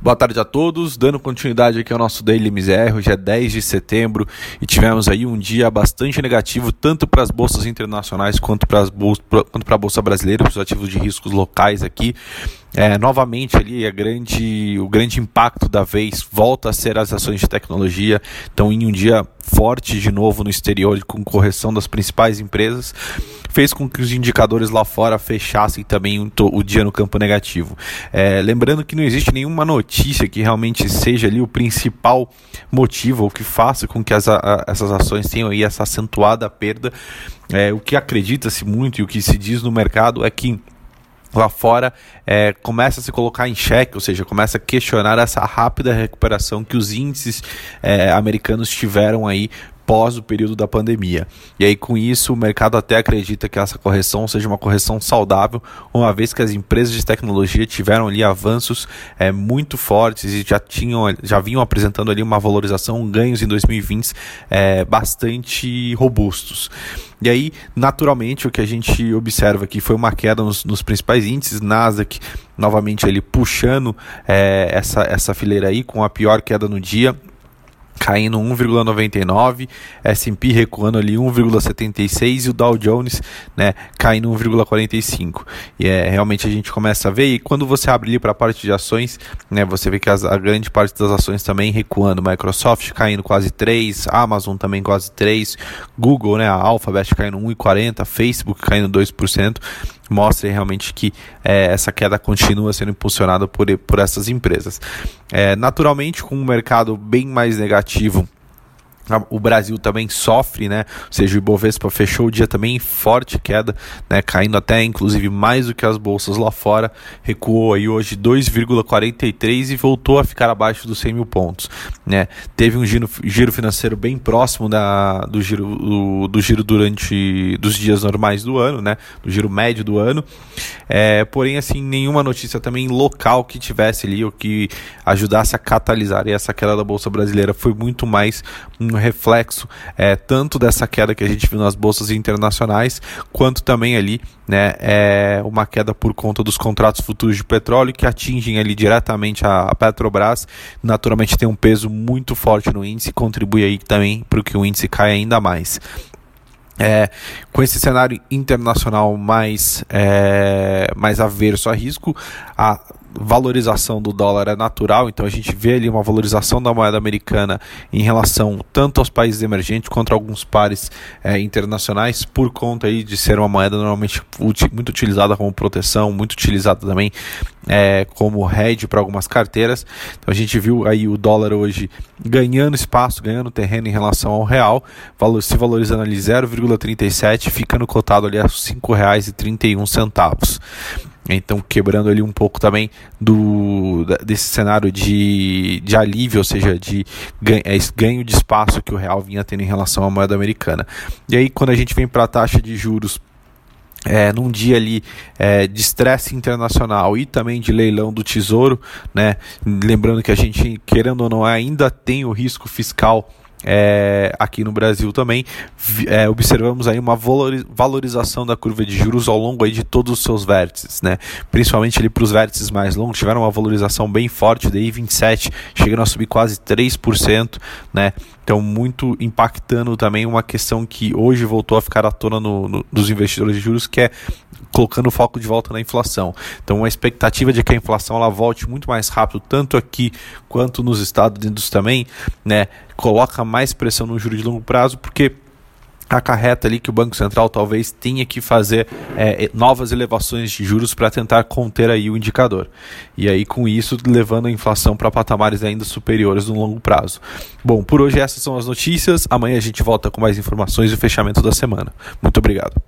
Boa tarde a todos, dando continuidade aqui ao nosso Daily Miser, hoje é 10 de setembro e tivemos aí um dia bastante negativo tanto para as bolsas internacionais quanto para a bolsa brasileira, para os ativos de riscos locais aqui. É, novamente ali a grande, o grande impacto da vez volta a ser as ações de tecnologia. Então, em um dia forte de novo no exterior, com correção das principais empresas, fez com que os indicadores lá fora fechassem também o, dia no campo negativo. É, lembrando que não existe nenhuma notícia que realmente seja ali o principal motivo ou que faça com que as, a, essas ações tenham aí essa acentuada perda. É, o que acredita-se muito e o que se diz no mercado é que lá fora é, começa a se colocar em xeque, ou seja, começa a questionar essa rápida recuperação que os índices é, americanos tiveram aí pós o período da pandemia. E aí, com isso, o mercado até acredita que essa correção seja uma correção saudável, uma vez que as empresas de tecnologia tiveram ali avanços é, muito fortes e já, tinham, já vinham apresentando ali uma valorização, ganhos em 2020 é, bastante robustos. E aí, naturalmente, o que a gente observa aqui foi uma queda nos, nos principais índices, Nasdaq novamente ele puxando é, essa, essa fileira aí com a pior queda no dia caindo 1,99, S&P recuando ali 1,76 e o Dow Jones, né, caindo 1,45. E é realmente a gente começa a ver e quando você abre ali para a parte de ações, né, você vê que as, a grande parte das ações também recuando, Microsoft caindo quase 3, Amazon também quase 3, Google, né, a Alphabet caindo 1,40, Facebook caindo 2% mostra realmente que é, essa queda continua sendo impulsionada por, por essas empresas. É, naturalmente, com um mercado bem mais negativo ativo o Brasil também sofre, né? Ou seja, o Ibovespa fechou o dia também em forte queda, né? Caindo até inclusive mais do que as bolsas lá fora, recuou aí hoje 2,43 e voltou a ficar abaixo dos 100 mil pontos, né? Teve um giro, giro financeiro bem próximo da, do giro do, do giro durante dos dias normais do ano, né? Do giro médio do ano. É, porém, assim, nenhuma notícia também local que tivesse ali ou que ajudasse a catalisar essa queda da bolsa brasileira foi muito mais um reflexo é, tanto dessa queda que a gente viu nas bolsas internacionais, quanto também ali né, é uma queda por conta dos contratos futuros de petróleo que atingem ali diretamente a, Petrobras, naturalmente tem um peso muito forte no índice, contribui aí também para que o índice caia ainda mais. É, com esse cenário internacional mais, é, mais averso a risco, a valorização do dólar é natural, então a gente vê ali uma valorização da moeda americana em relação tanto aos países emergentes quanto a alguns pares é, internacionais, por conta aí de ser uma moeda normalmente muito utilizada como proteção, muito utilizada também é, como hedge para algumas carteiras. Então a gente viu aí o dólar hoje ganhando espaço, ganhando terreno em relação ao real, se valorizando ali 0,37, ficando cotado ali a R$ 5,31. Então, quebrando ali um pouco também do, desse cenário de, de alívio, ou seja, de ganho, é, ganho de espaço que o real vinha tendo em relação à moeda americana. E aí, quando a gente vem para a taxa de juros é, num dia ali é, de estresse internacional e também de leilão do tesouro, né? Lembrando que a gente, querendo ou não, ainda tem o risco fiscal é, aqui no Brasil também é, observamos aí uma valorização da curva de juros ao longo aí de todos os seus vértices, né? principalmente para os vértices mais longos, tiveram uma valorização bem forte, daí 27 chegando a subir quase 3%, né? então muito impactando também uma questão que hoje voltou a ficar à tona no, no, dos investidores de juros, que é colocando o foco de volta na inflação. Então, a expectativa de que a inflação ela volte muito mais rápido, tanto aqui quanto nos Estados Unidos também, né, coloca mais pressão no juro de longo prazo, porque acarreta ali que o Banco Central talvez tenha que fazer é, novas elevações de juros para tentar conter aí o indicador. E aí com isso levando a inflação para patamares ainda superiores no longo prazo. Bom, por hoje essas são as notícias. Amanhã a gente volta com mais informações e o fechamento da semana. Muito obrigado.